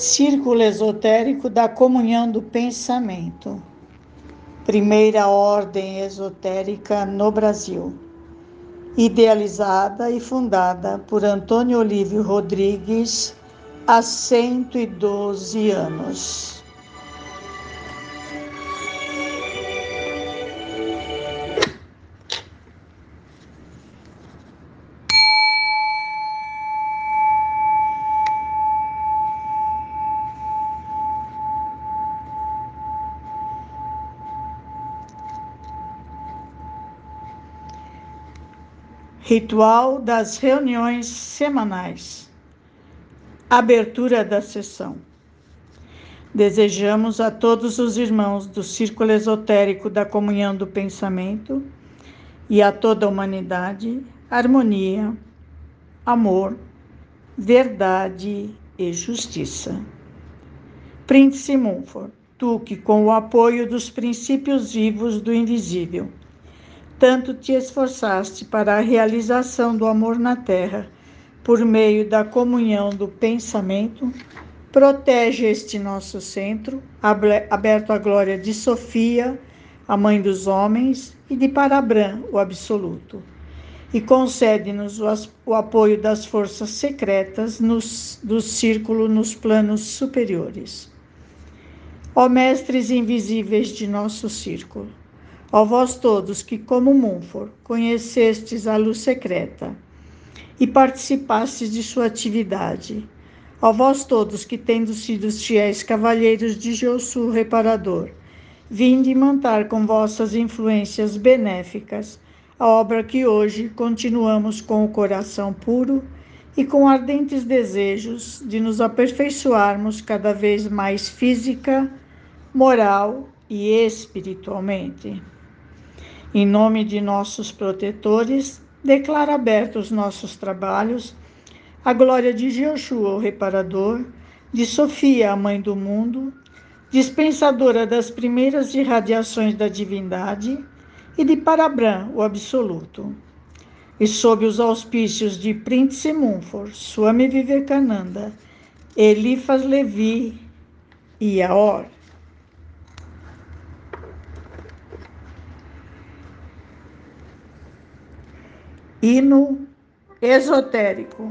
Círculo Esotérico da Comunhão do Pensamento. Primeira ordem esotérica no Brasil. Idealizada e fundada por Antônio Olívio Rodrigues há 112 anos. Ritual das reuniões semanais. Abertura da sessão. Desejamos a todos os irmãos do Círculo Esotérico da Comunhão do Pensamento e a toda a humanidade harmonia, amor, verdade e justiça. Príncipe Mumford, tu que com o apoio dos princípios vivos do invisível tanto te esforçaste para a realização do amor na terra, por meio da comunhão do pensamento, protege este nosso centro, aberto à glória de Sofia, a mãe dos homens, e de Parabrã, o absoluto. E concede-nos o apoio das forças secretas nos, do círculo nos planos superiores. Ó mestres invisíveis de nosso círculo, Ó vós todos que, como Munfor, conhecestes a luz secreta e participastes de sua atividade, ó vós todos que, tendo sido fiéis cavalheiros de Josu Reparador, vinde mantar com vossas influências benéficas a obra que hoje continuamos com o coração puro e com ardentes desejos de nos aperfeiçoarmos cada vez mais física, moral e espiritualmente. Em nome de nossos protetores, declara abertos nossos trabalhos, a glória de Jeoshua, o reparador, de Sofia, a mãe do mundo, dispensadora das primeiras irradiações da divindade, e de Parabran, o absoluto. E sob os auspícios de Príncipe Munfor, Swami Vivekananda, Elifas Levi e Aor. Hino esotérico.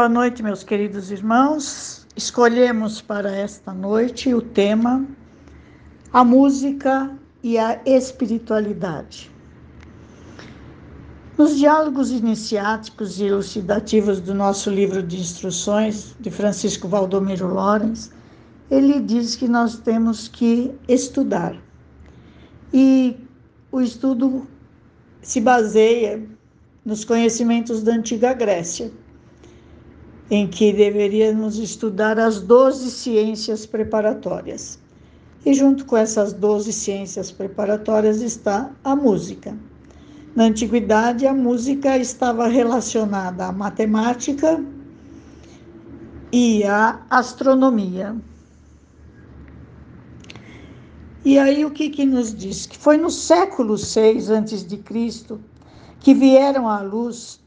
Boa noite, meus queridos irmãos. Escolhemos para esta noite o tema a música e a espiritualidade. Nos diálogos iniciáticos e elucidativos do nosso livro de instruções, de Francisco Valdomiro Lorenz, ele diz que nós temos que estudar. E o estudo se baseia nos conhecimentos da antiga Grécia, em que deveríamos estudar as doze ciências preparatórias. E junto com essas doze ciências preparatórias está a música. Na antiguidade, a música estava relacionada à matemática e à astronomia. E aí o que, que nos diz? Que foi no século VI Cristo que vieram à luz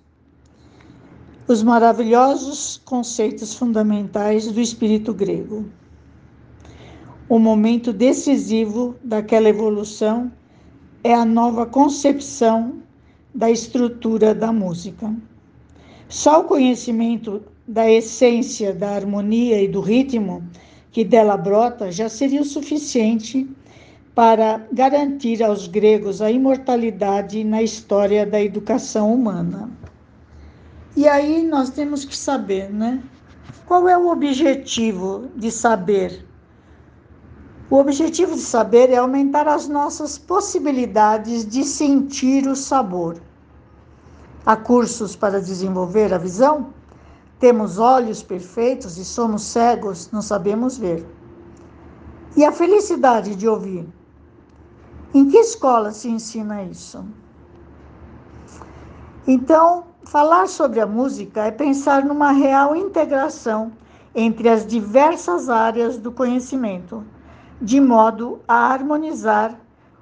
os maravilhosos conceitos fundamentais do espírito grego. O momento decisivo daquela evolução é a nova concepção da estrutura da música. Só o conhecimento da essência da harmonia e do ritmo que dela brota já seria o suficiente para garantir aos gregos a imortalidade na história da educação humana. E aí nós temos que saber, né? Qual é o objetivo de saber? O objetivo de saber é aumentar as nossas possibilidades de sentir o sabor. Há cursos para desenvolver a visão? Temos olhos perfeitos e somos cegos, não sabemos ver. E a felicidade de ouvir? Em que escola se ensina isso? Então, falar sobre a música é pensar numa real integração entre as diversas áreas do conhecimento de modo a harmonizar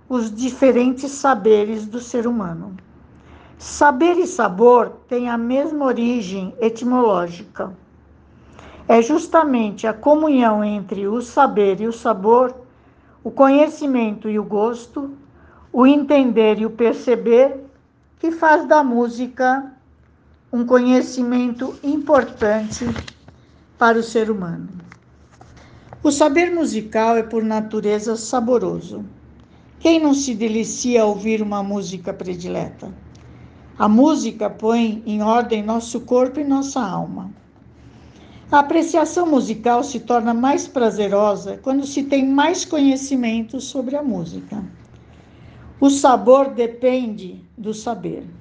os diferentes saberes do ser humano. Saber e sabor têm a mesma origem etimológica. É justamente a comunhão entre o saber e o sabor, o conhecimento e o gosto, o entender e o perceber, que faz da música um conhecimento importante para o ser humano. O saber musical é por natureza saboroso. Quem não se delicia ao ouvir uma música predileta? A música põe em ordem nosso corpo e nossa alma. A apreciação musical se torna mais prazerosa quando se tem mais conhecimento sobre a música. O sabor depende do saber.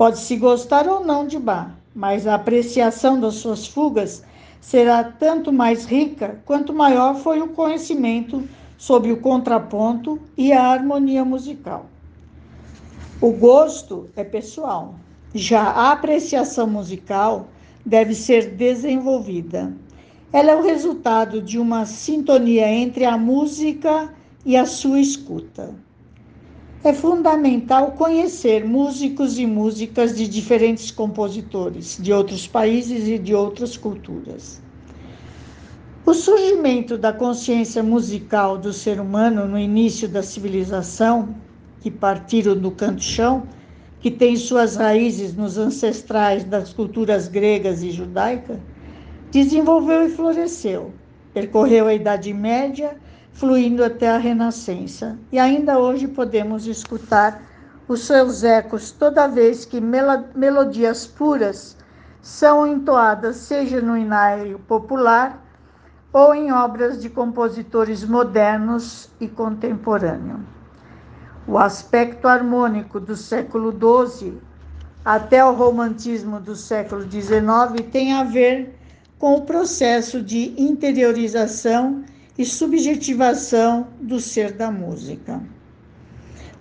Pode-se gostar ou não de Bach, mas a apreciação das suas fugas será tanto mais rica quanto maior foi o conhecimento sobre o contraponto e a harmonia musical. O gosto é pessoal, já a apreciação musical deve ser desenvolvida. Ela é o resultado de uma sintonia entre a música e a sua escuta. É fundamental conhecer músicos e músicas de diferentes compositores, de outros países e de outras culturas. O surgimento da consciência musical do ser humano no início da civilização, que partiram do canto-chão, que tem suas raízes nos ancestrais das culturas gregas e judaica, desenvolveu e floresceu. Percorreu a Idade Média fluindo até a Renascença. E ainda hoje podemos escutar os seus ecos toda vez que melodias puras são entoadas, seja no inário popular ou em obras de compositores modernos e contemporâneos. O aspecto harmônico do século XII até o romantismo do século XIX tem a ver com o processo de interiorização e subjetivação do ser da música.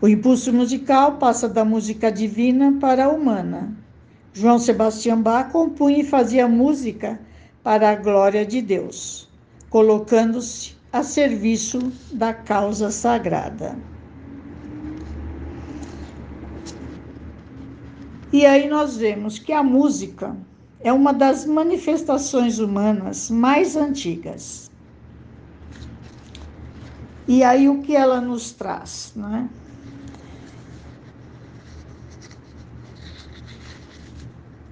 O impulso musical passa da música divina para a humana. João Sebastião Bach compunha e fazia música para a glória de Deus, colocando-se a serviço da causa sagrada. E aí nós vemos que a música é uma das manifestações humanas mais antigas. E aí o que ela nos traz, né?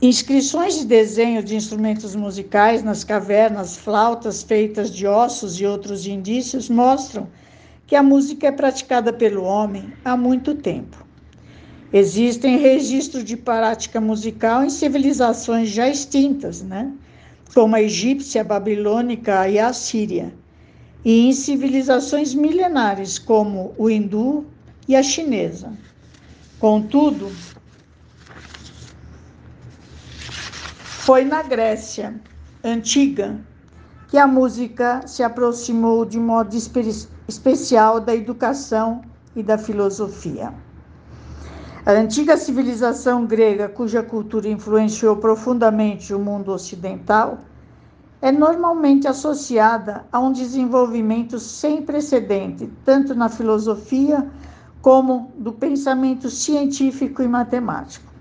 Inscrições de desenho de instrumentos musicais nas cavernas, flautas feitas de ossos e outros indícios mostram que a música é praticada pelo homem há muito tempo. Existem registros de prática musical em civilizações já extintas, né? como a egípcia, a babilônica e a assíria, e em civilizações milenares, como o hindu e a chinesa. Contudo, foi na Grécia antiga que a música se aproximou de modo espe especial da educação e da filosofia. A antiga civilização grega, cuja cultura influenciou profundamente o mundo ocidental, é normalmente associada a um desenvolvimento sem precedente, tanto na filosofia como do pensamento científico e matemático.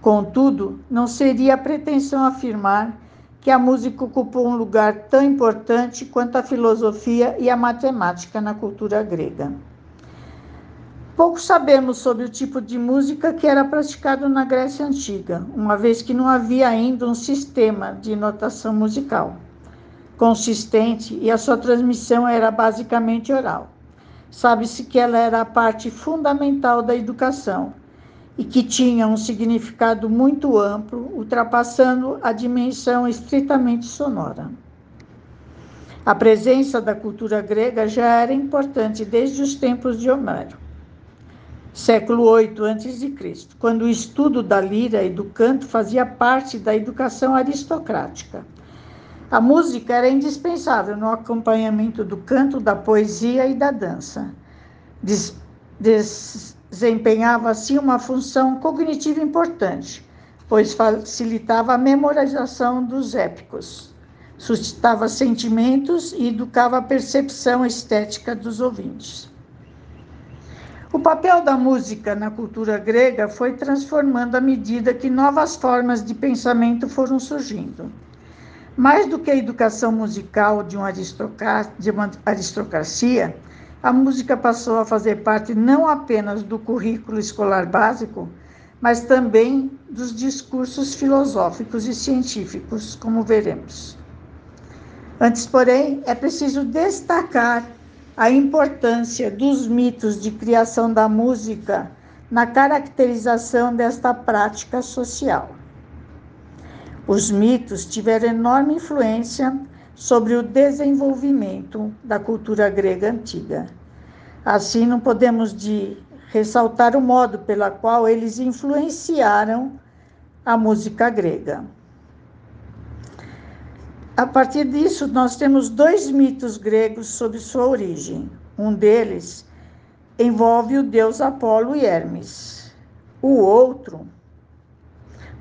Contudo, não seria pretensão afirmar que a música ocupou um lugar tão importante quanto a filosofia e a matemática na cultura grega. Pouco sabemos sobre o tipo de música que era praticado na Grécia Antiga, uma vez que não havia ainda um sistema de notação musical consistente e a sua transmissão era basicamente oral. Sabe-se que ela era a parte fundamental da educação e que tinha um significado muito amplo, ultrapassando a dimensão estritamente sonora. A presença da cultura grega já era importante desde os tempos de Homero século 8 a.C., quando o estudo da lira e do canto fazia parte da educação aristocrática. A música era indispensável no acompanhamento do canto, da poesia e da dança. Des desempenhava assim uma função cognitiva importante, pois facilitava a memorização dos épicos, suscitava sentimentos e educava a percepção estética dos ouvintes. O papel da música na cultura grega foi transformando à medida que novas formas de pensamento foram surgindo. Mais do que a educação musical de, um de uma aristocracia, a música passou a fazer parte não apenas do currículo escolar básico, mas também dos discursos filosóficos e científicos, como veremos. Antes, porém, é preciso destacar a importância dos mitos de criação da música na caracterização desta prática social. Os mitos tiveram enorme influência sobre o desenvolvimento da cultura grega antiga. Assim, não podemos de ressaltar o modo pela qual eles influenciaram a música grega. A partir disso, nós temos dois mitos gregos sobre sua origem. Um deles envolve o deus Apolo e Hermes. O outro,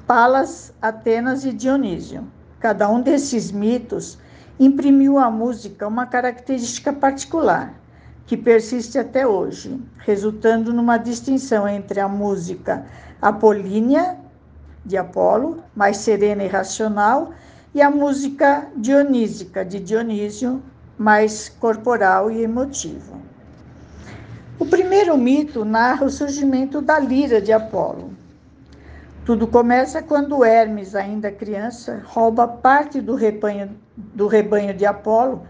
Palas, Atenas e Dionísio. Cada um desses mitos imprimiu à música uma característica particular, que persiste até hoje, resultando numa distinção entre a música apolínea, de Apolo, mais serena e racional, e a música dionísica, de Dionísio, mais corporal e emotivo. O primeiro mito narra o surgimento da lira de Apolo. Tudo começa quando Hermes, ainda criança, rouba parte do rebanho, do rebanho de Apolo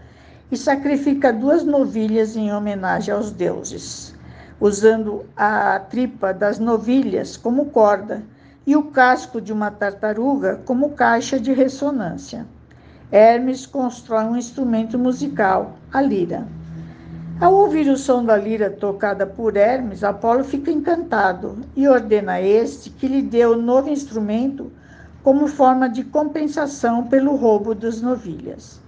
e sacrifica duas novilhas em homenagem aos deuses, usando a tripa das novilhas como corda e o casco de uma tartaruga como caixa de ressonância. Hermes constrói um instrumento musical, a lira. Ao ouvir o som da lira tocada por Hermes, Apolo fica encantado e ordena a este que lhe dê o novo instrumento como forma de compensação pelo roubo das novilhas.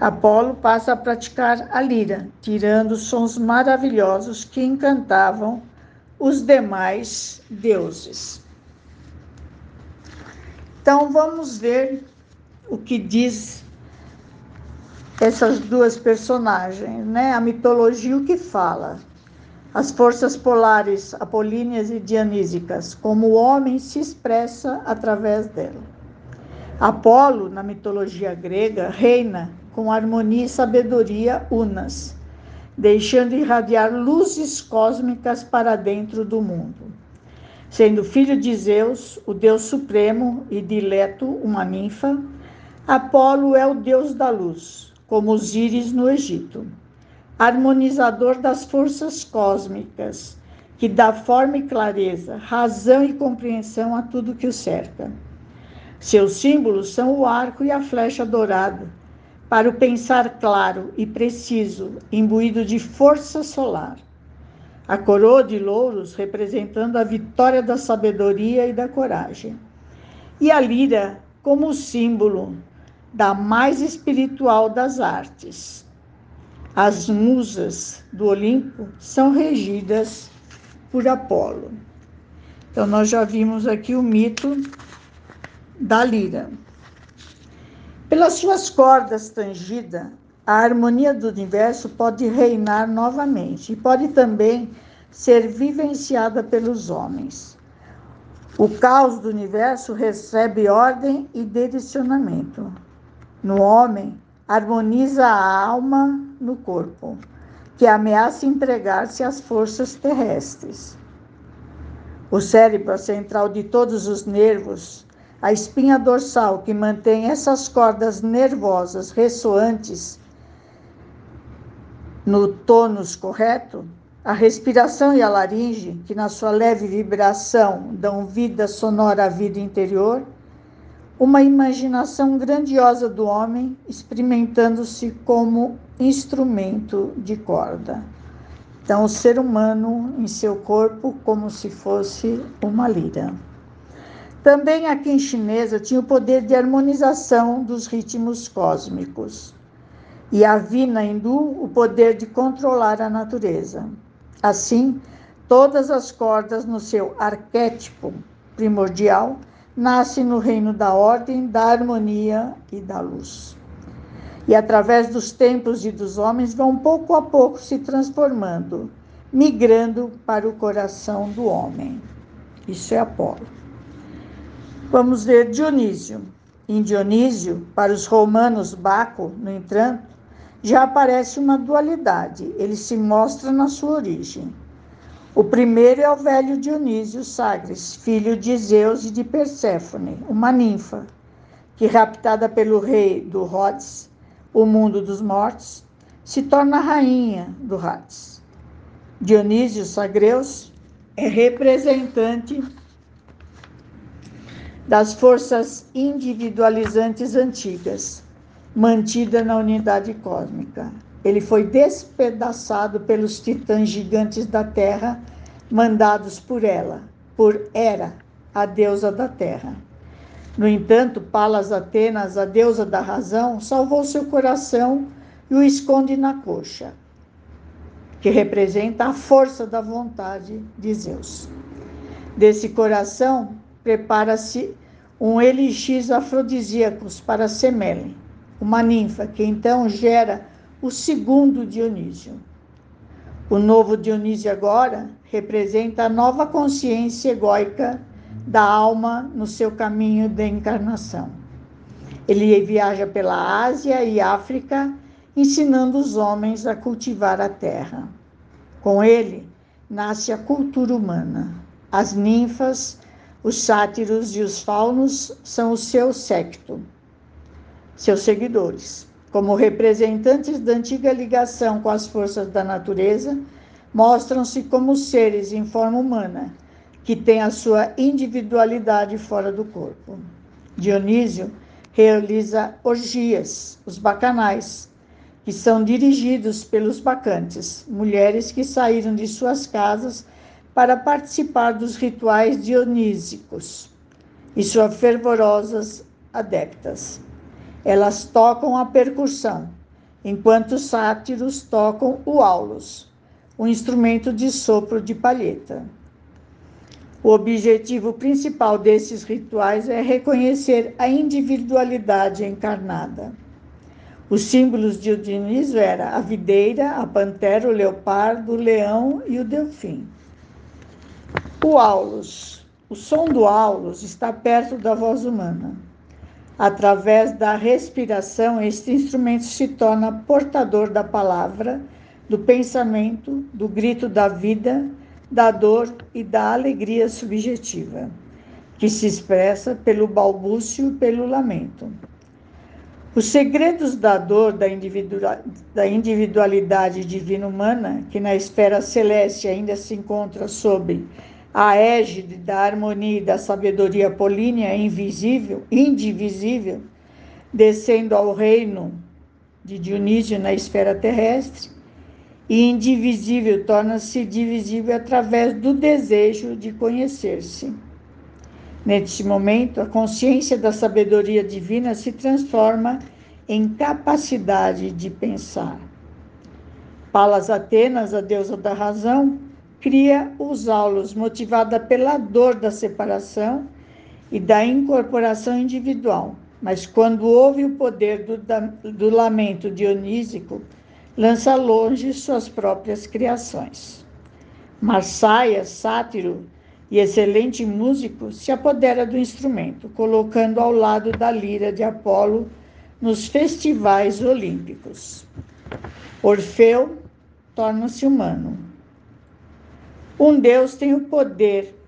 Apolo passa a praticar a lira, tirando sons maravilhosos que encantavam os demais deuses. Então vamos ver o que diz essas duas personagens, né? A mitologia o que fala. As forças polares apolíneas e dionísicas, como o homem se expressa através dela. Apolo, na mitologia grega, reina com harmonia e sabedoria unas, deixando irradiar luzes cósmicas para dentro do mundo. Sendo filho de Zeus, o deus supremo, e de Leto, uma ninfa, Apolo é o deus da luz, como Osíris no Egito, harmonizador das forças cósmicas, que dá forma e clareza, razão e compreensão a tudo que o cerca. Seus símbolos são o arco e a flecha dourada, para o pensar claro e preciso, imbuído de força solar. A coroa de louros representando a vitória da sabedoria e da coragem. E a lira como símbolo da mais espiritual das artes. As musas do Olimpo são regidas por Apolo. Então, nós já vimos aqui o mito da lira. Pelas suas cordas tangidas, a harmonia do universo pode reinar novamente e pode também ser vivenciada pelos homens. O caos do universo recebe ordem e direcionamento. No homem, harmoniza a alma no corpo, que ameaça entregar-se às forças terrestres. O cérebro central de todos os nervos a espinha dorsal que mantém essas cordas nervosas ressoantes no tônus correto, a respiração e a laringe, que na sua leve vibração dão vida sonora à vida interior, uma imaginação grandiosa do homem experimentando-se como instrumento de corda. Então, o ser humano em seu corpo como se fosse uma lira. Também a Qin chinesa tinha o poder de harmonização dos ritmos cósmicos. E a Vina hindu o poder de controlar a natureza. Assim, todas as cordas no seu arquétipo primordial nascem no reino da ordem, da harmonia e da luz. E através dos tempos e dos homens vão pouco a pouco se transformando, migrando para o coração do homem. Isso é Apolo. Vamos ver Dionísio. Em Dionísio, para os romanos, Baco, no entanto, já aparece uma dualidade. Ele se mostra na sua origem. O primeiro é o velho Dionísio Sagres, filho de Zeus e de Perséfone, uma ninfa, que, raptada pelo rei do Rhodes, o mundo dos mortos, se torna rainha do Hades. Dionísio Sagreus é representante das forças individualizantes antigas, mantida na unidade cósmica. Ele foi despedaçado pelos titãs gigantes da Terra, mandados por ela, por Hera, a deusa da Terra. No entanto, Palas Atenas, a deusa da razão, salvou seu coração e o esconde na coxa, que representa a força da vontade de Zeus. Desse coração prepara-se um elixir afrodisíacos para Semele, uma ninfa que então gera o segundo Dionísio. O novo Dionísio agora representa a nova consciência egóica da alma no seu caminho de encarnação. Ele viaja pela Ásia e África, ensinando os homens a cultivar a terra. Com ele nasce a cultura humana. As ninfas os sátiros e os faunos são o seu secto, seus seguidores. Como representantes da antiga ligação com as forças da natureza, mostram-se como seres em forma humana, que têm a sua individualidade fora do corpo. Dionísio realiza orgias, os bacanais, que são dirigidos pelos bacantes, mulheres que saíram de suas casas para participar dos rituais dionísicos e suas fervorosas adeptas. Elas tocam a percussão, enquanto os sátiros tocam o aulos, um instrumento de sopro de palheta. O objetivo principal desses rituais é reconhecer a individualidade encarnada. Os símbolos de Dionísio eram a videira, a pantera, o leopardo, o leão e o delfim. O aulos. O som do aulos está perto da voz humana. Através da respiração, este instrumento se torna portador da palavra, do pensamento, do grito da vida, da dor e da alegria subjetiva, que se expressa pelo balbúcio e pelo lamento. Os segredos da dor da, individualidade divina humana, que na esfera celeste ainda se encontra sob a égide da harmonia e da sabedoria apolínea invisível, indivisível, descendo ao reino de Dionísio na esfera terrestre, e indivisível torna-se divisível através do desejo de conhecer-se. Neste momento, a consciência da sabedoria divina se transforma em capacidade de pensar. Palas Atenas, a deusa da razão, cria os aulos motivada pela dor da separação e da incorporação individual. Mas quando houve o poder do, do lamento dionísico, lança longe suas próprias criações. Marsaia, sátiro e excelente músico, se apodera do instrumento, colocando ao lado da lira de Apolo nos festivais olímpicos. Orfeu torna-se humano. Um Deus tem o poder,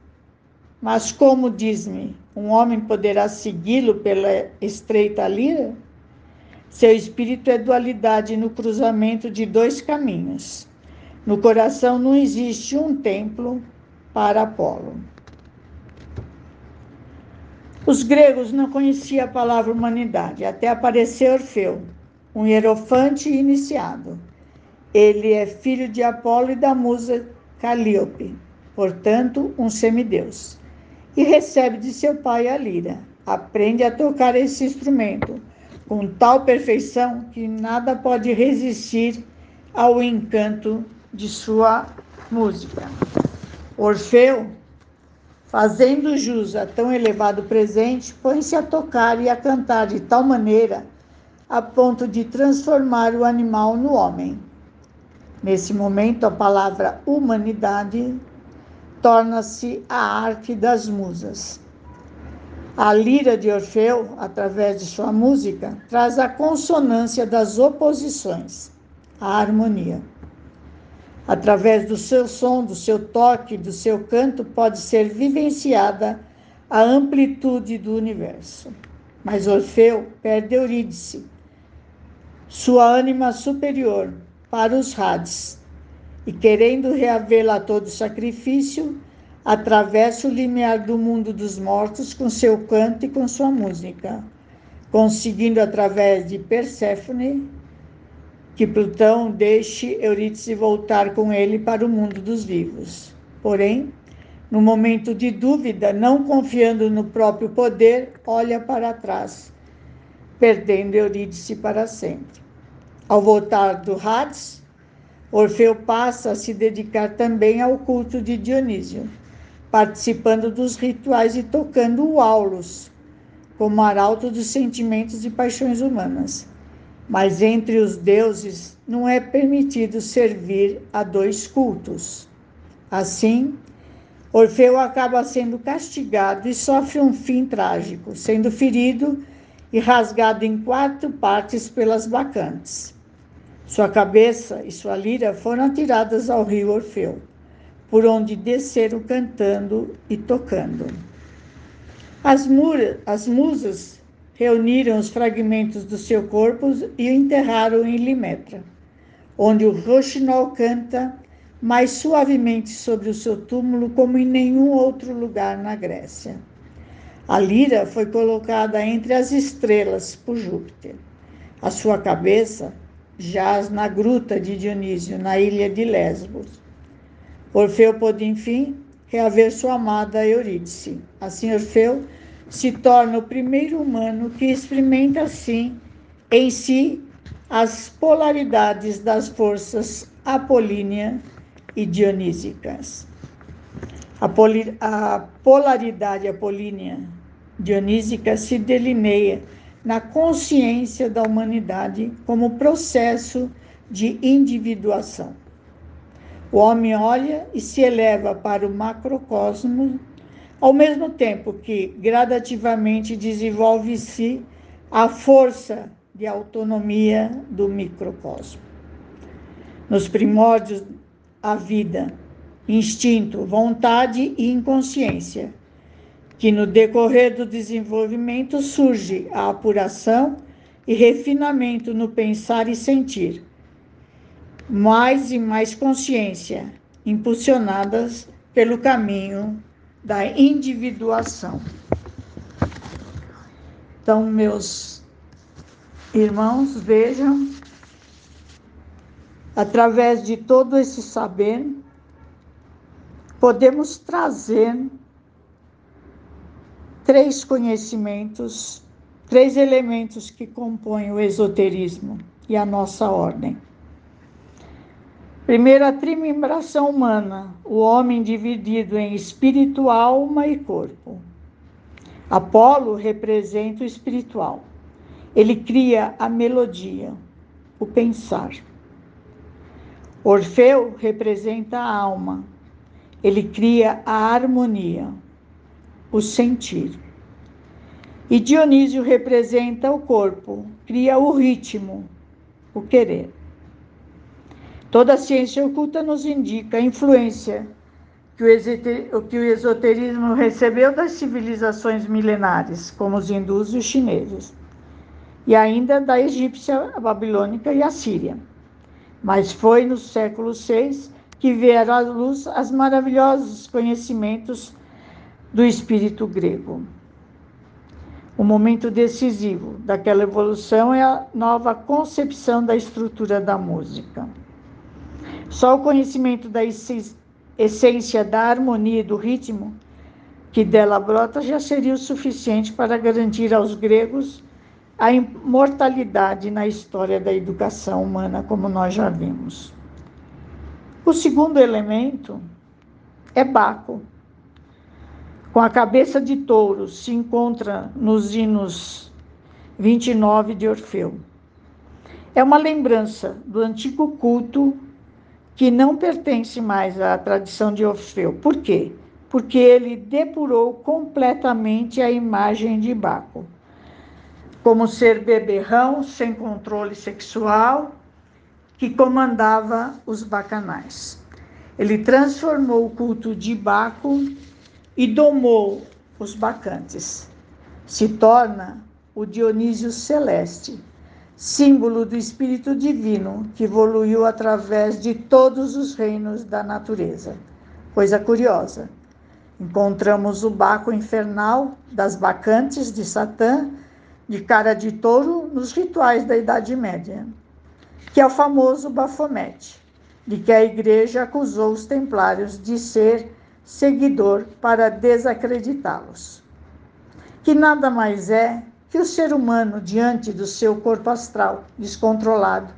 mas como diz-me, um homem poderá segui-lo pela estreita lira? Seu espírito é dualidade no cruzamento de dois caminhos. No coração não existe um templo para Apolo. Os gregos não conheciam a palavra humanidade, até aparecer Orfeu, um hierofante iniciado. Ele é filho de Apolo e da musa Calíope, portanto, um semideus. E recebe de seu pai a lira. Aprende a tocar esse instrumento com tal perfeição que nada pode resistir ao encanto de sua música. Orfeu, fazendo jus a tão elevado presente, põe-se a tocar e a cantar de tal maneira a ponto de transformar o animal no homem. Nesse momento, a palavra humanidade torna-se a arte das musas. A lira de Orfeu, através de sua música, traz a consonância das oposições, a harmonia. Através do seu som, do seu toque, do seu canto, pode ser vivenciada a amplitude do universo. Mas Orfeu perde Eurídice, sua ânima superior, para os Hades, e querendo reavê-la a todo sacrifício, atravessa o limiar do mundo dos mortos com seu canto e com sua música, conseguindo através de Perséfone que Plutão deixe Eurídice voltar com ele para o mundo dos vivos. Porém, no momento de dúvida, não confiando no próprio poder, olha para trás, perdendo Eurídice para sempre. Ao voltar do Hades, Orfeu passa a se dedicar também ao culto de Dionísio participando dos rituais e tocando o aulos, como arauto dos sentimentos e paixões humanas. Mas entre os deuses não é permitido servir a dois cultos. Assim, Orfeu acaba sendo castigado e sofre um fim trágico, sendo ferido e rasgado em quatro partes pelas bacantes. Sua cabeça e sua lira foram atiradas ao rio Orfeu por onde desceram cantando e tocando. As, as musas reuniram os fragmentos do seu corpo e o enterraram em Limetra, onde o roxinol canta mais suavemente sobre o seu túmulo como em nenhum outro lugar na Grécia. A lira foi colocada entre as estrelas por Júpiter. A sua cabeça jaz na gruta de Dionísio, na ilha de Lesbos. Orfeu pôde, enfim, reaver sua amada Eurídice. Assim, Orfeu se torna o primeiro humano que experimenta, assim, em si as polaridades das forças apolínea e dionísicas. A, poli, a polaridade apolínea dionísica se delineia na consciência da humanidade como processo de individuação. O homem olha e se eleva para o macrocosmo, ao mesmo tempo que gradativamente desenvolve-se a força de autonomia do microcosmo. Nos primórdios, a vida, instinto, vontade e inconsciência, que no decorrer do desenvolvimento surge a apuração e refinamento no pensar e sentir, mais e mais consciência, impulsionadas pelo caminho da individuação. Então, meus irmãos, vejam, através de todo esse saber, podemos trazer três conhecimentos, três elementos que compõem o esoterismo e a nossa ordem. Primeiro, a trimembração humana, o homem dividido em espírito, alma e corpo. Apolo representa o espiritual. Ele cria a melodia, o pensar. Orfeu representa a alma. Ele cria a harmonia, o sentir. E Dionísio representa o corpo, cria o ritmo, o querer. Toda a ciência oculta nos indica a influência que o esoterismo recebeu das civilizações milenares, como os hindus e os chineses, e ainda da egípcia, a babilônica e a síria. Mas foi no século VI que vieram à luz os maravilhosos conhecimentos do espírito grego. O momento decisivo daquela evolução é a nova concepção da estrutura da música. Só o conhecimento da essência da harmonia e do ritmo que dela brota já seria o suficiente para garantir aos gregos a imortalidade na história da educação humana, como nós já vimos. O segundo elemento é Baco. Com a cabeça de touro se encontra nos hinos 29 de Orfeu. É uma lembrança do antigo culto que não pertence mais à tradição de Orfeu. Por quê? Porque ele depurou completamente a imagem de Baco como ser beberrão sem controle sexual que comandava os bacanais. Ele transformou o culto de Baco e domou os bacantes. Se torna o Dionísio Celeste, símbolo do espírito divino que evoluiu através de todos os reinos da natureza. Coisa curiosa. Encontramos o Baco infernal das bacantes de Satã de cara de touro nos rituais da Idade Média, que é o famoso bafomete, de que a igreja acusou os templários de ser seguidor para desacreditá-los. Que nada mais é que o ser humano diante do seu corpo astral descontrolado,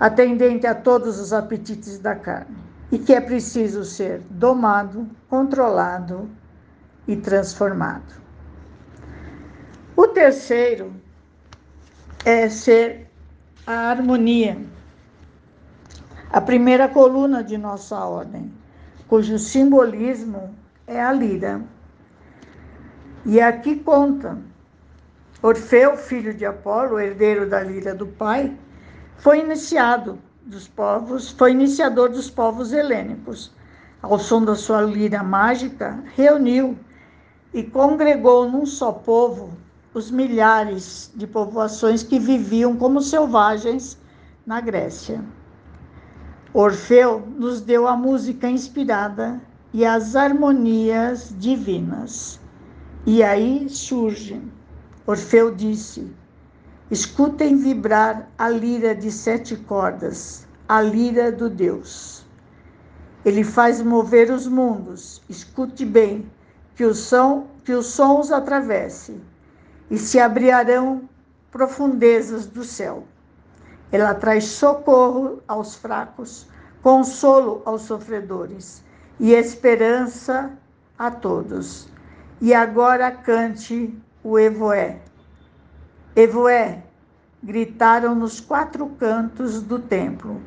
atendente a todos os apetites da carne, e que é preciso ser domado, controlado e transformado. O terceiro é ser a harmonia, a primeira coluna de nossa ordem, cujo simbolismo é a lira. E aqui conta: Orfeu, filho de Apolo, herdeiro da lira do pai, foi iniciado dos povos, foi iniciador dos povos helênicos. Ao som da sua lira mágica, reuniu e congregou num só povo os milhares de povoações que viviam como selvagens na Grécia. Orfeu nos deu a música inspirada e as harmonias divinas. E aí surge. Orfeu disse: Escutem vibrar a lira de sete cordas, a lira do Deus. Ele faz mover os mundos. Escute bem, que o som, que os sons atravesse e se abrirão profundezas do céu. Ela traz socorro aos fracos, consolo aos sofredores e esperança a todos. E agora cante o Evoé. Evoé, gritaram nos quatro cantos do templo.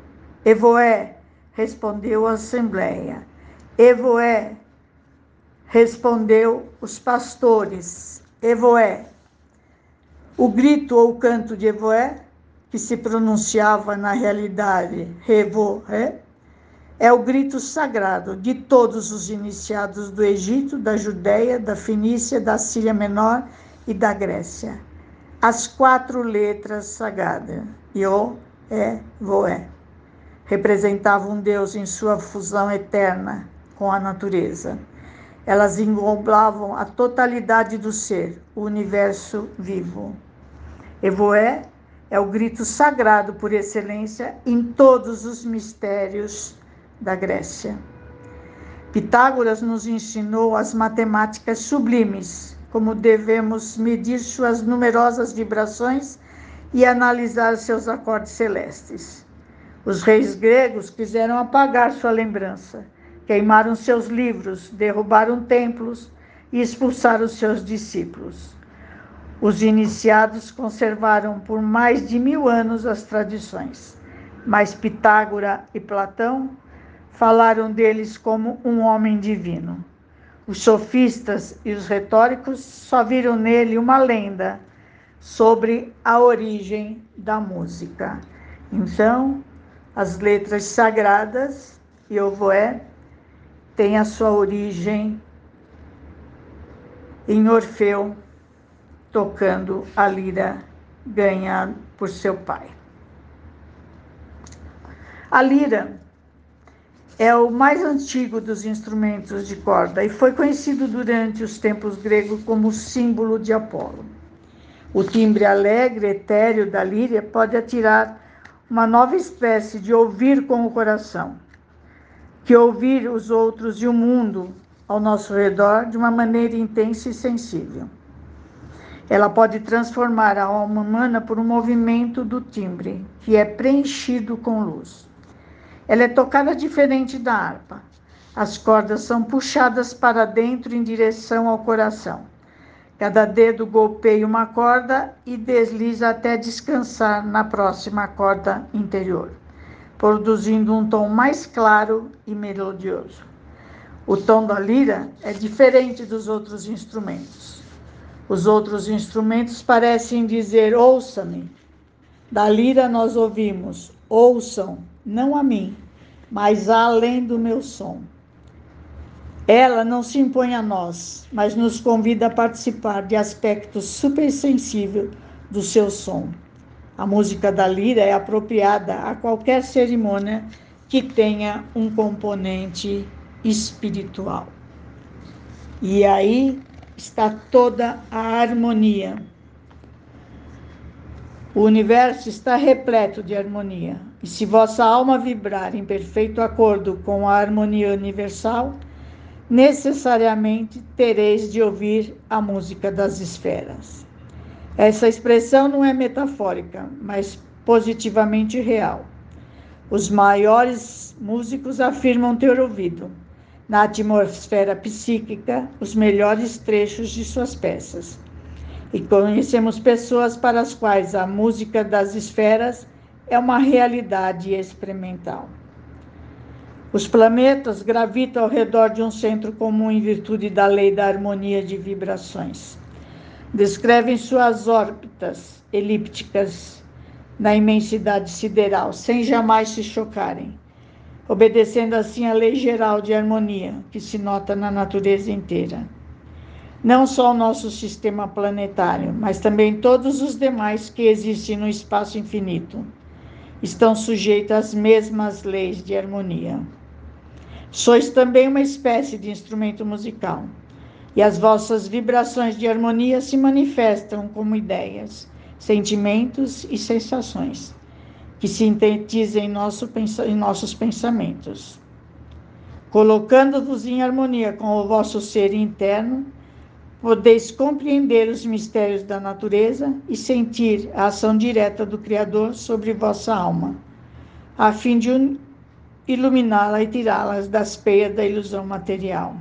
Evoé, respondeu a assembleia. Evoé, respondeu os pastores. Evoé, o grito ou canto de Evoé, que se pronunciava na realidade Revoé, é o grito sagrado de todos os iniciados do Egito, da Judéia, da Fenícia, da Síria Menor e da Grécia. As quatro letras sagradas, Iô, É, Voé, representavam um Deus em sua fusão eterna com a natureza. Elas englobavam a totalidade do ser, o universo vivo. Evoé é o grito sagrado por excelência em todos os mistérios da Grécia. Pitágoras nos ensinou as matemáticas sublimes, como devemos medir suas numerosas vibrações e analisar seus acordes celestes. Os reis gregos quiseram apagar sua lembrança, queimaram seus livros, derrubaram templos e expulsaram seus discípulos. Os iniciados conservaram por mais de mil anos as tradições, mas Pitágoras e Platão falaram deles como um homem divino. Os sofistas e os retóricos só viram nele uma lenda sobre a origem da música. Então, as letras sagradas e ovoé têm a sua origem em Orfeu, tocando a lira ganhada por seu pai. A lira é o mais antigo dos instrumentos de corda e foi conhecido durante os tempos gregos como símbolo de Apolo. O timbre alegre, etéreo da líria pode atirar uma nova espécie de ouvir com o coração, que ouvir os outros e o mundo ao nosso redor de uma maneira intensa e sensível. Ela pode transformar a alma humana por um movimento do timbre, que é preenchido com luz. Ela é tocada diferente da harpa. As cordas são puxadas para dentro em direção ao coração. Cada dedo golpeia uma corda e desliza até descansar na próxima corda interior, produzindo um tom mais claro e melodioso. O tom da lira é diferente dos outros instrumentos. Os outros instrumentos parecem dizer: ouça-me. Da lira nós ouvimos: ouçam não a mim, mas além do meu som. Ela não se impõe a nós, mas nos convida a participar de aspectos supersensíveis do seu som. A música da lira é apropriada a qualquer cerimônia que tenha um componente espiritual. E aí está toda a harmonia o universo está repleto de harmonia, e se vossa alma vibrar em perfeito acordo com a harmonia universal, necessariamente tereis de ouvir a música das esferas. Essa expressão não é metafórica, mas positivamente real. Os maiores músicos afirmam ter ouvido, na atmosfera psíquica, os melhores trechos de suas peças e conhecemos pessoas para as quais a música das esferas é uma realidade experimental. Os planetas gravitam ao redor de um centro comum em virtude da lei da harmonia de vibrações. Descrevem suas órbitas elípticas na imensidade sideral, sem jamais se chocarem, obedecendo assim à lei geral de harmonia que se nota na natureza inteira não só o nosso sistema planetário, mas também todos os demais que existem no espaço infinito, estão sujeitos às mesmas leis de harmonia. Sois também uma espécie de instrumento musical, e as vossas vibrações de harmonia se manifestam como ideias, sentimentos e sensações, que sintetizam em, nosso, em nossos pensamentos. Colocando-vos em harmonia com o vosso ser interno, podeis compreender os mistérios da natureza e sentir a ação direta do Criador sobre vossa alma, a fim de iluminá-la e tirá-las das peias da ilusão material.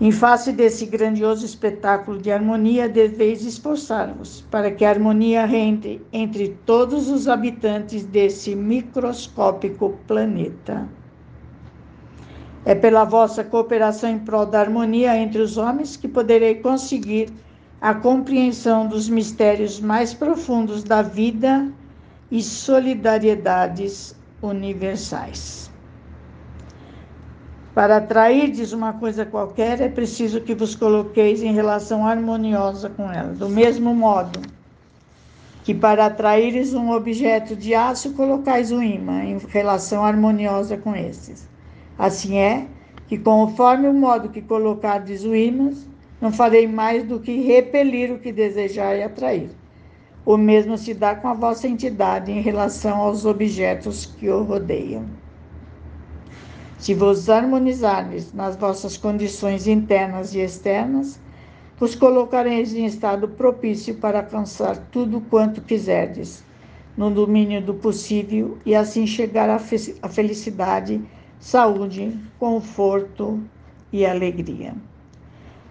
Em face desse grandioso espetáculo de harmonia, deveis esforçar-vos para que a harmonia reine entre todos os habitantes desse microscópico planeta. É pela vossa cooperação em prol da harmonia entre os homens que poderei conseguir a compreensão dos mistérios mais profundos da vida e solidariedades universais. Para atrairdes uma coisa qualquer, é preciso que vos coloqueis em relação harmoniosa com ela. Do mesmo modo que para atraíres um objeto de aço, colocais um imã em relação harmoniosa com estes. Assim é que, conforme o modo que colocardes o imã, não farei mais do que repelir o que desejai atrair. O mesmo se dá com a vossa entidade em relação aos objetos que o rodeiam. Se vos harmonizardes nas vossas condições internas e externas, vos colocareis em estado propício para alcançar tudo quanto quiserdes, no domínio do possível, e assim chegar à felicidade, saúde, conforto e alegria.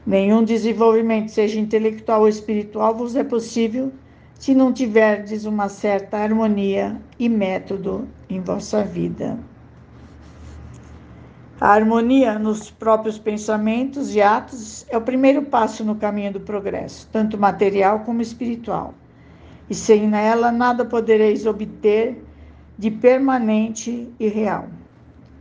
Nenhum desenvolvimento, seja intelectual ou espiritual, vos é possível se não tiverdes uma certa harmonia e método em vossa vida. A harmonia nos próprios pensamentos e atos é o primeiro passo no caminho do progresso, tanto material como espiritual. E sem ela nada podereis obter de permanente e real.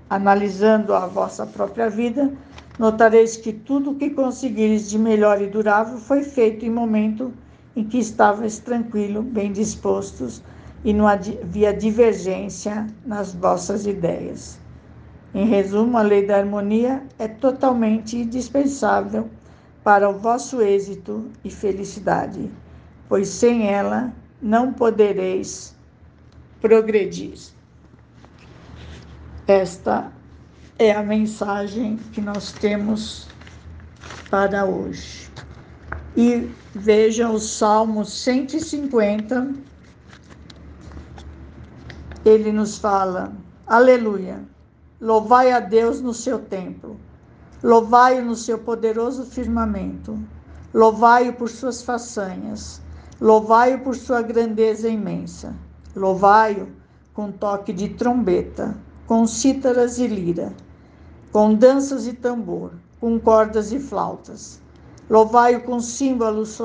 Analisando a vossa própria vida, notareis que tudo o que conseguires de melhor e durável foi feito em momento em que estavais tranquilo, bem dispostos e não havia divergência nas vossas ideias. Em resumo, a lei da harmonia é totalmente indispensável para o vosso êxito e felicidade, pois sem ela não podereis progredir. Esta é a mensagem que nós temos para hoje. E vejam o Salmo 150. Ele nos fala: Aleluia. Louvai a Deus no seu templo. Louvai-o no seu poderoso firmamento. Louvai-o por suas façanhas. Louvai-o por sua grandeza imensa. Louvai-o com toque de trombeta, com cítaras e lira, com danças e tambor, com cordas e flautas. Louvai-o com símbolos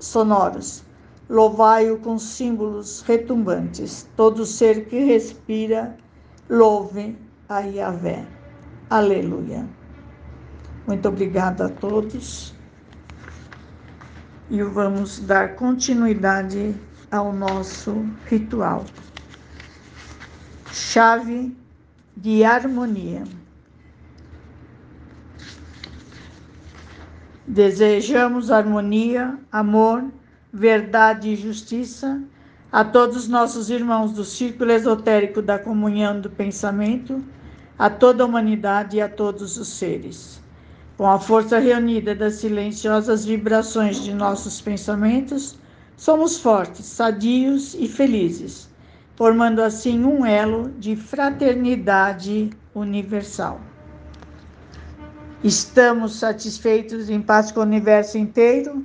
sonoros. Louvai-o com símbolos retumbantes. Todo ser que respira, louve a Yahvé. Aleluia. Muito obrigada a todos. E vamos dar continuidade ao nosso ritual. Chave de harmonia. Desejamos harmonia, amor, verdade e justiça a todos nossos irmãos do círculo esotérico da comunhão do pensamento a toda a humanidade e a todos os seres. Com a força reunida das silenciosas vibrações de nossos pensamentos, somos fortes, sadios e felizes, formando assim um elo de fraternidade universal. Estamos satisfeitos em paz com o universo inteiro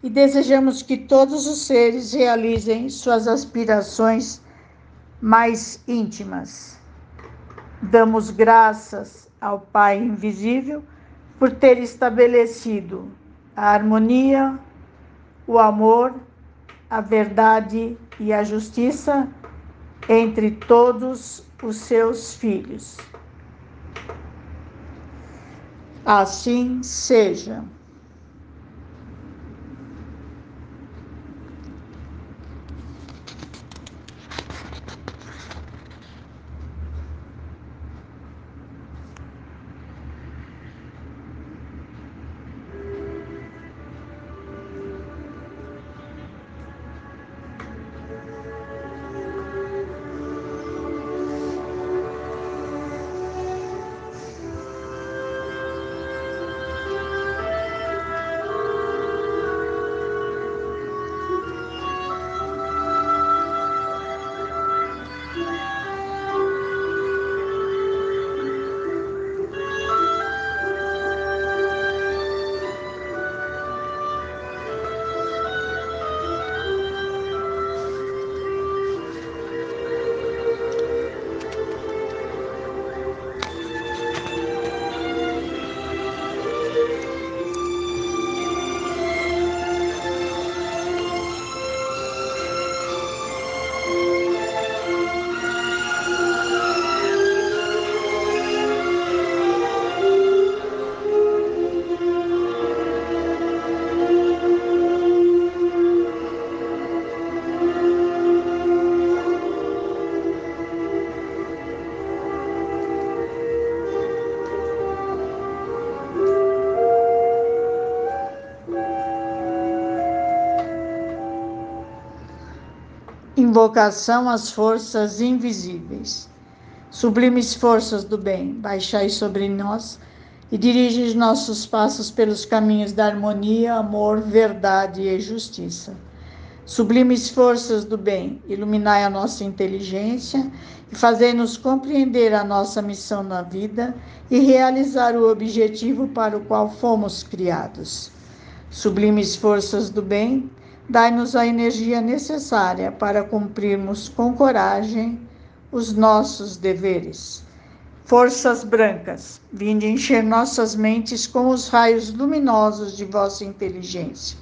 e desejamos que todos os seres realizem suas aspirações mais íntimas Damos graças ao Pai invisível por ter estabelecido a harmonia, o amor, a verdade e a justiça entre todos os seus filhos. Assim seja. Invocação às forças invisíveis. Sublimes forças do bem, baixai sobre nós e dirige nossos passos pelos caminhos da harmonia, amor, verdade e justiça. Sublimes forças do bem, iluminai a nossa inteligência e fazei-nos compreender a nossa missão na vida e realizar o objetivo para o qual fomos criados. Sublimes forças do bem, dai-nos a energia necessária para cumprirmos com coragem os nossos deveres. Forças brancas, vinde encher nossas mentes com os raios luminosos de vossa inteligência.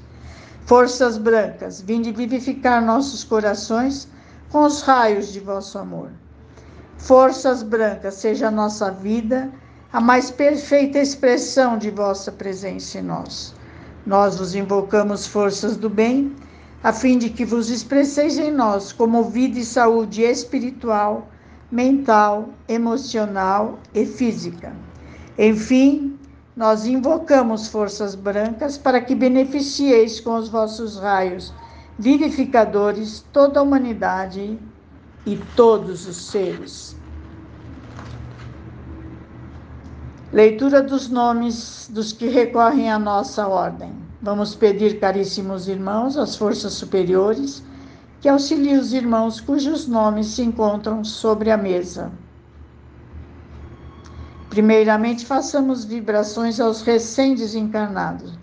Forças brancas, vinde vivificar nossos corações com os raios de vosso amor. Forças brancas, seja a nossa vida a mais perfeita expressão de vossa presença em nós. Nós vos invocamos forças do bem, a fim de que vos expresseis em nós como vida e saúde espiritual, mental, emocional e física. Enfim, nós invocamos forças brancas para que beneficieis com os vossos raios vivificadores toda a humanidade e todos os seres. Leitura dos nomes dos que recorrem à nossa ordem. Vamos pedir, caríssimos irmãos, às forças superiores, que auxiliem os irmãos cujos nomes se encontram sobre a mesa. Primeiramente, façamos vibrações aos recém-desencarnados,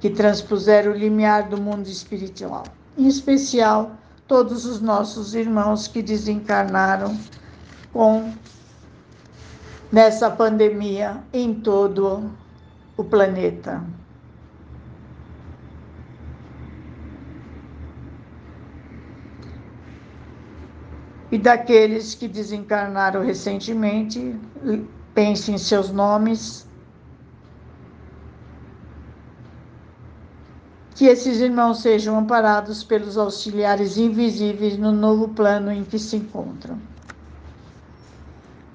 que transpuseram o limiar do mundo espiritual, em especial todos os nossos irmãos que desencarnaram com nessa pandemia em todo o planeta. E daqueles que desencarnaram recentemente, pense em seus nomes. Que esses irmãos sejam amparados pelos auxiliares invisíveis no novo plano em que se encontram.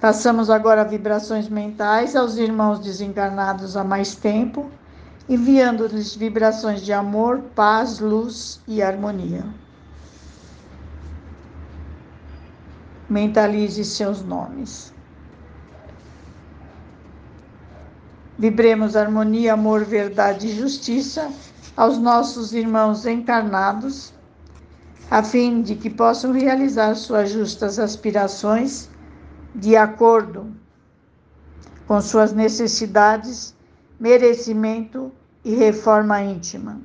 Passamos agora vibrações mentais aos irmãos desencarnados há mais tempo, enviando-lhes vibrações de amor, paz, luz e harmonia. Mentalize seus nomes. Vibremos harmonia, amor, verdade e justiça aos nossos irmãos encarnados, a fim de que possam realizar suas justas aspirações de acordo com suas necessidades, merecimento e reforma íntima.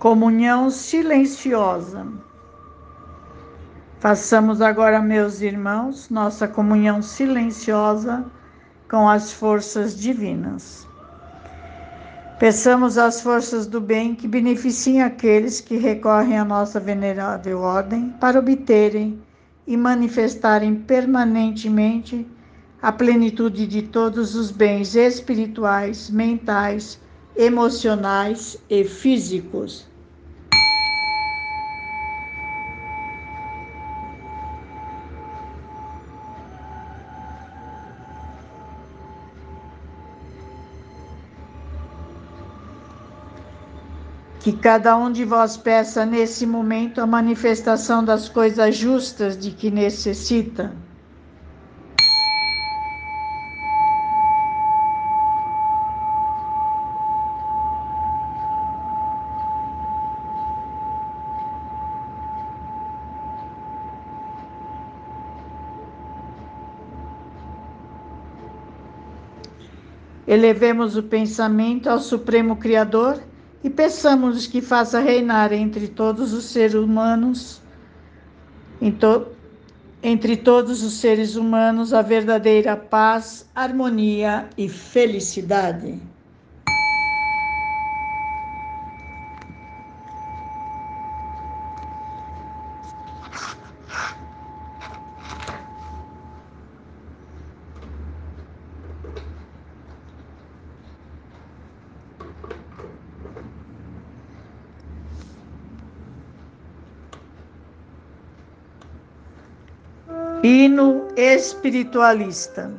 Comunhão silenciosa. Façamos agora, meus irmãos, nossa comunhão silenciosa com as forças divinas. Peçamos às forças do bem que beneficiem aqueles que recorrem à nossa venerável ordem para obterem e manifestarem permanentemente a plenitude de todos os bens espirituais, mentais, emocionais e físicos. Que cada um de vós peça nesse momento a manifestação das coisas justas de que necessita. Elevemos o pensamento ao Supremo Criador e peçamos que faça reinar entre todos os seres humanos, to, entre todos os seres humanos, a verdadeira paz, harmonia e felicidade. Hino espiritualista.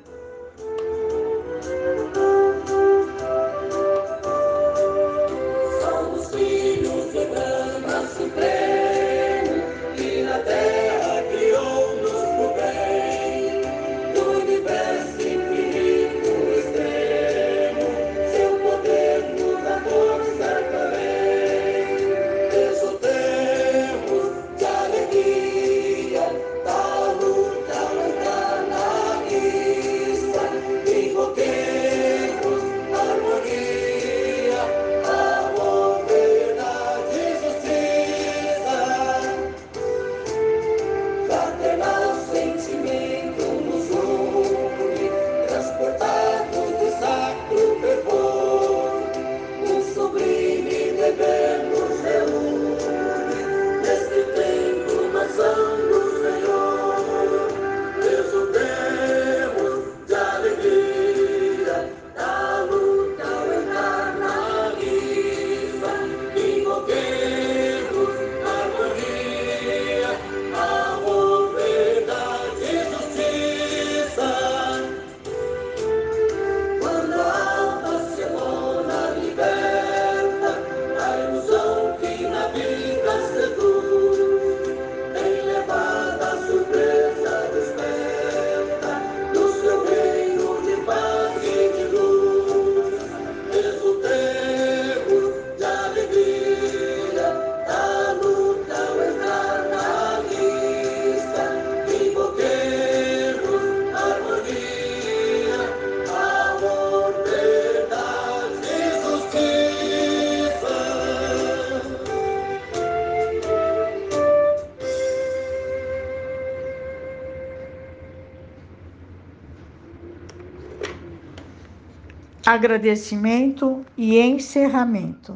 Agradecimento e encerramento.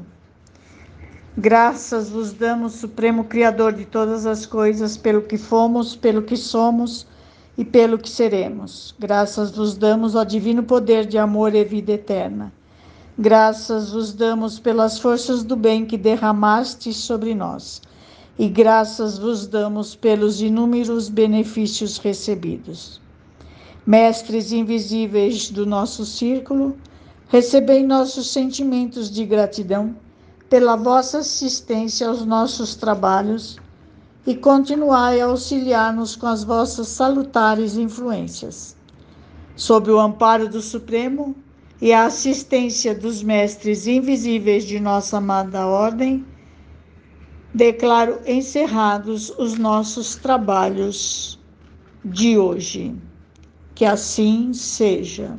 Graças vos damos, Supremo Criador de todas as coisas, pelo que fomos, pelo que somos e pelo que seremos. Graças vos damos ao divino poder de amor e vida eterna. Graças vos damos pelas forças do bem que derramaste sobre nós. E graças vos damos pelos inúmeros benefícios recebidos. Mestres invisíveis do nosso círculo, Recebei nossos sentimentos de gratidão pela vossa assistência aos nossos trabalhos e continuai a auxiliar-nos com as vossas salutares influências. Sob o amparo do Supremo e a assistência dos mestres invisíveis de nossa amada Ordem, declaro encerrados os nossos trabalhos de hoje. Que assim seja.